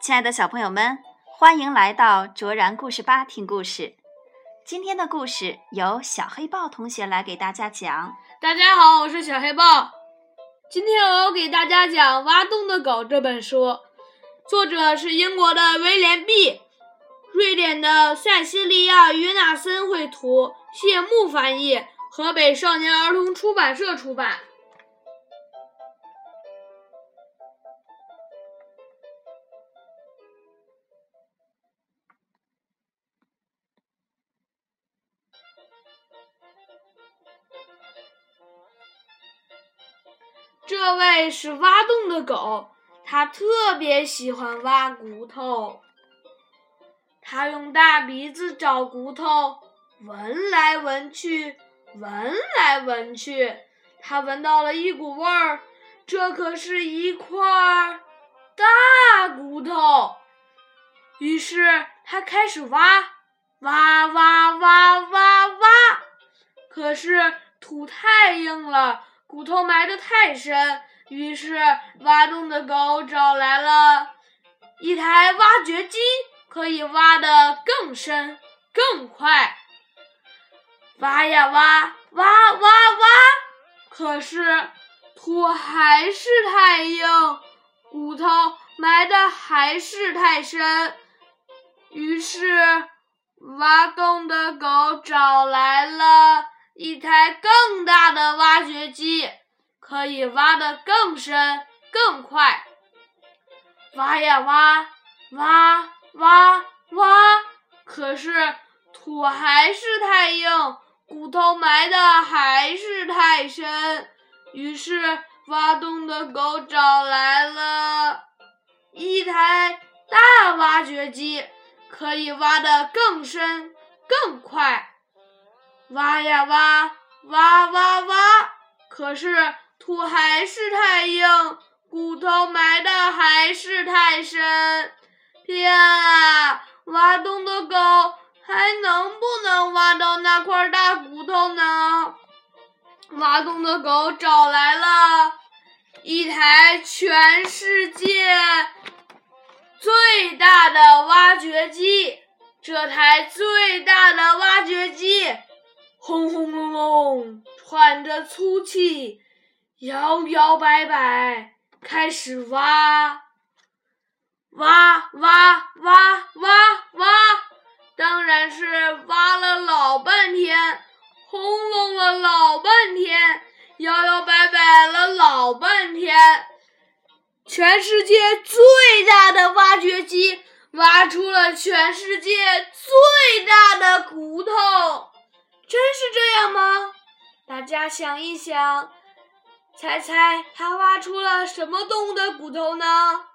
亲爱的小朋友们，欢迎来到卓然故事吧听故事。今天的故事由小黑豹同学来给大家讲。大家好，我是小黑豹。今天我要给大家讲《挖洞的狗》这本书，作者是英国的威廉 ·B，瑞典的塞西利亚·约纳森绘图，谢幕翻译，河北少年儿童出版社出版。这位是挖洞的狗，它特别喜欢挖骨头。它用大鼻子找骨头，闻来闻去，闻来闻去，它闻到了一股味儿，这可是一块大骨头。于是它开始挖，挖挖挖挖挖，可是土太硬了。骨头埋得太深，于是挖洞的狗找来了一台挖掘机，可以挖得更深更快。挖呀挖，挖挖挖，可是土还是太硬，骨头埋得还是太深。于是挖洞的狗找来了。一台更大的挖掘机可以挖得更深更快，挖呀挖，挖挖挖，可是土还是太硬，骨头埋的还是太深。于是挖洞的狗找来了一台大挖掘机，可以挖得更深更快。挖呀挖，挖挖挖，可是土还是太硬，骨头埋的还是太深。天啊，挖洞的狗还能不能挖到那块大骨头呢？挖洞的狗找来了一台全世界最大的挖掘机，这台最大的挖掘机。轰轰隆隆，喘着粗气，摇摇摆摆，开始挖，挖挖挖挖挖，当然是挖了老半天，轰隆了老半天，摇摇摆摆了老半天，全世界最大的挖掘机挖出了全世界最大的骨头。真是这样吗？大家想一想，猜猜他挖出了什么动物的骨头呢？